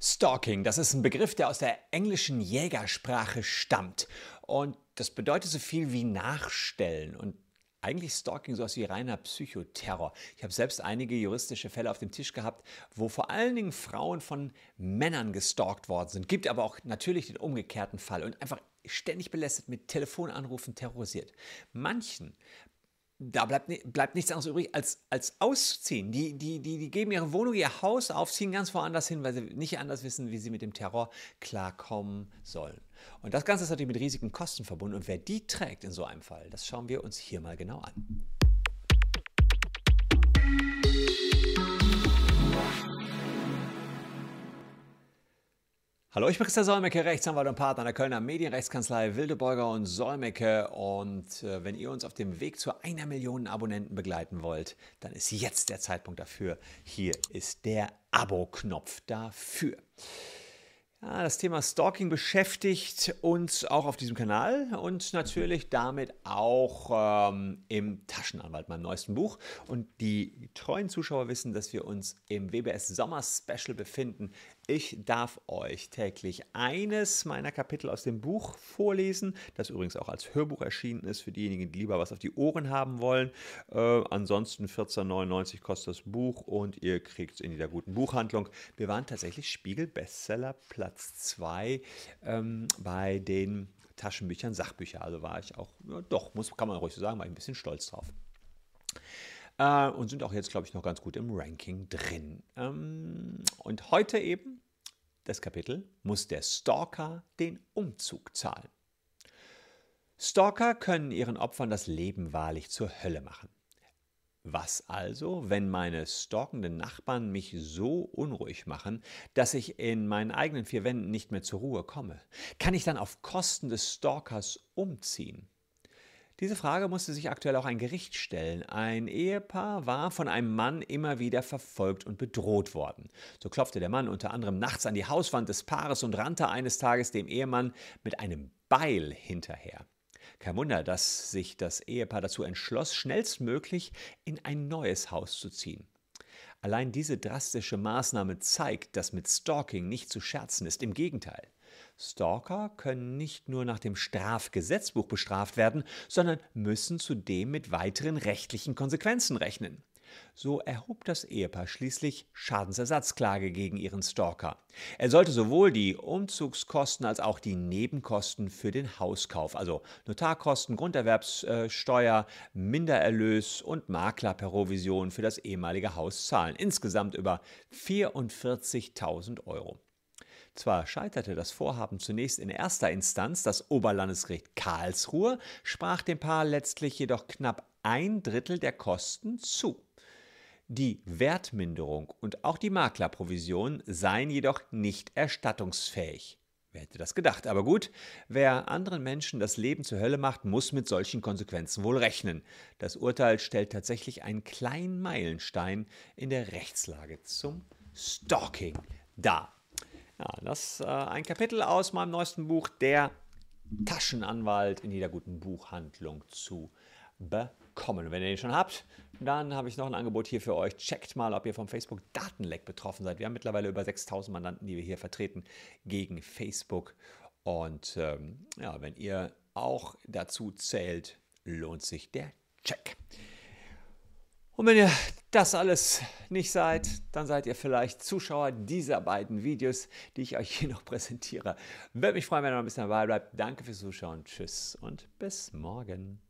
Stalking, das ist ein Begriff, der aus der englischen Jägersprache stammt. Und das bedeutet so viel wie nachstellen. Und eigentlich Stalking so aus wie reiner Psychoterror. Ich habe selbst einige juristische Fälle auf dem Tisch gehabt, wo vor allen Dingen Frauen von Männern gestalkt worden sind. Gibt aber auch natürlich den umgekehrten Fall und einfach ständig belästigt mit Telefonanrufen terrorisiert. Manchen da bleibt, bleibt nichts anderes übrig, als, als auszuziehen. Die, die, die, die geben ihre Wohnung, ihr Haus auf, ziehen ganz woanders hin, weil sie nicht anders wissen, wie sie mit dem Terror klarkommen sollen. Und das Ganze ist natürlich mit riesigen Kosten verbunden. Und wer die trägt in so einem Fall, das schauen wir uns hier mal genau an. Hallo, ich bin Christian Solmecke, Rechtsanwalt und Partner der Kölner Medienrechtskanzlei Wildebeuger und Solmecke. Und äh, wenn ihr uns auf dem Weg zu einer Million Abonnenten begleiten wollt, dann ist jetzt der Zeitpunkt dafür. Hier ist der Abo-Knopf dafür. Ja, das Thema Stalking beschäftigt uns auch auf diesem Kanal und natürlich damit auch ähm, im Taschenanwalt, meinem neuesten Buch. Und die treuen Zuschauer wissen, dass wir uns im WBS Sommer Special befinden. Ich darf euch täglich eines meiner Kapitel aus dem Buch vorlesen, das übrigens auch als Hörbuch erschienen ist für diejenigen, die lieber was auf die Ohren haben wollen. Äh, ansonsten 14,99 kostet das Buch und ihr kriegt es in jeder guten Buchhandlung. Wir waren tatsächlich Spiegel-Bestseller Platz 2 ähm, bei den Taschenbüchern, Sachbücher. Also war ich auch, ja, doch, muss, kann man ruhig so sagen, war ich ein bisschen stolz drauf. Äh, und sind auch jetzt, glaube ich, noch ganz gut im Ranking drin. Ähm, und heute eben das Kapitel Muss der Stalker den Umzug zahlen? Stalker können ihren Opfern das Leben wahrlich zur Hölle machen. Was also, wenn meine stalkenden Nachbarn mich so unruhig machen, dass ich in meinen eigenen vier Wänden nicht mehr zur Ruhe komme? Kann ich dann auf Kosten des Stalkers umziehen? Diese Frage musste sich aktuell auch ein Gericht stellen. Ein Ehepaar war von einem Mann immer wieder verfolgt und bedroht worden. So klopfte der Mann unter anderem nachts an die Hauswand des Paares und rannte eines Tages dem Ehemann mit einem Beil hinterher. Kein Wunder, dass sich das Ehepaar dazu entschloss, schnellstmöglich in ein neues Haus zu ziehen. Allein diese drastische Maßnahme zeigt, dass mit Stalking nicht zu scherzen ist. Im Gegenteil. Stalker können nicht nur nach dem Strafgesetzbuch bestraft werden, sondern müssen zudem mit weiteren rechtlichen Konsequenzen rechnen. So erhob das Ehepaar schließlich Schadensersatzklage gegen ihren Stalker. Er sollte sowohl die Umzugskosten als auch die Nebenkosten für den Hauskauf, also Notarkosten, Grunderwerbssteuer, Mindererlös und Maklerprovision für das ehemalige Haus zahlen. Insgesamt über 44.000 Euro. Zwar scheiterte das Vorhaben zunächst in erster Instanz, das Oberlandesgericht Karlsruhe sprach dem Paar letztlich jedoch knapp ein Drittel der Kosten zu. Die Wertminderung und auch die Maklerprovision seien jedoch nicht erstattungsfähig. Wer hätte das gedacht? Aber gut, wer anderen Menschen das Leben zur Hölle macht, muss mit solchen Konsequenzen wohl rechnen. Das Urteil stellt tatsächlich einen kleinen Meilenstein in der Rechtslage zum Stalking dar. Ja, das ist äh, ein Kapitel aus meinem neuesten Buch, der Taschenanwalt in jeder guten Buchhandlung zu bekommen. Wenn ihr den schon habt, dann habe ich noch ein Angebot hier für euch. Checkt mal, ob ihr vom Facebook Datenleck betroffen seid. Wir haben mittlerweile über 6000 Mandanten, die wir hier vertreten gegen Facebook. Und ähm, ja, wenn ihr auch dazu zählt, lohnt sich der Check. Und wenn ihr das alles nicht seid, dann seid ihr vielleicht Zuschauer dieser beiden Videos, die ich euch hier noch präsentiere. Würde mich freuen, wenn ihr noch ein bisschen dabei bleibt. Danke fürs Zuschauen. Tschüss und bis morgen.